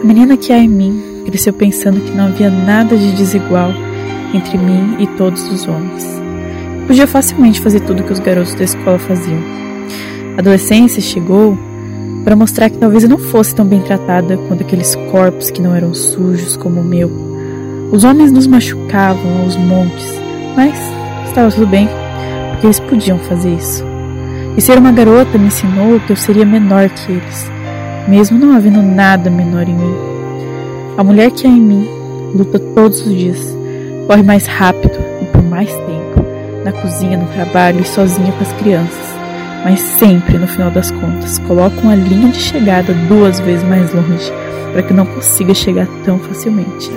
A menina que há em mim cresceu pensando que não havia nada de desigual entre mim e todos os homens. Podia facilmente fazer tudo o que os garotos da escola faziam. A adolescência chegou para mostrar que talvez eu não fosse tão bem tratada quanto aqueles corpos que não eram sujos como o meu. Os homens nos machucavam aos montes, mas estava tudo bem, porque eles podiam fazer isso. E ser uma garota me ensinou que eu seria menor que eles, mesmo não havendo nada menor em mim. A mulher que há em mim luta todos os dias, corre mais rápido e por mais tempo, na cozinha, no trabalho e sozinha com as crianças mas sempre, no final das contas, colocam a linha de chegada duas vezes mais longe para que não consiga chegar tão facilmente.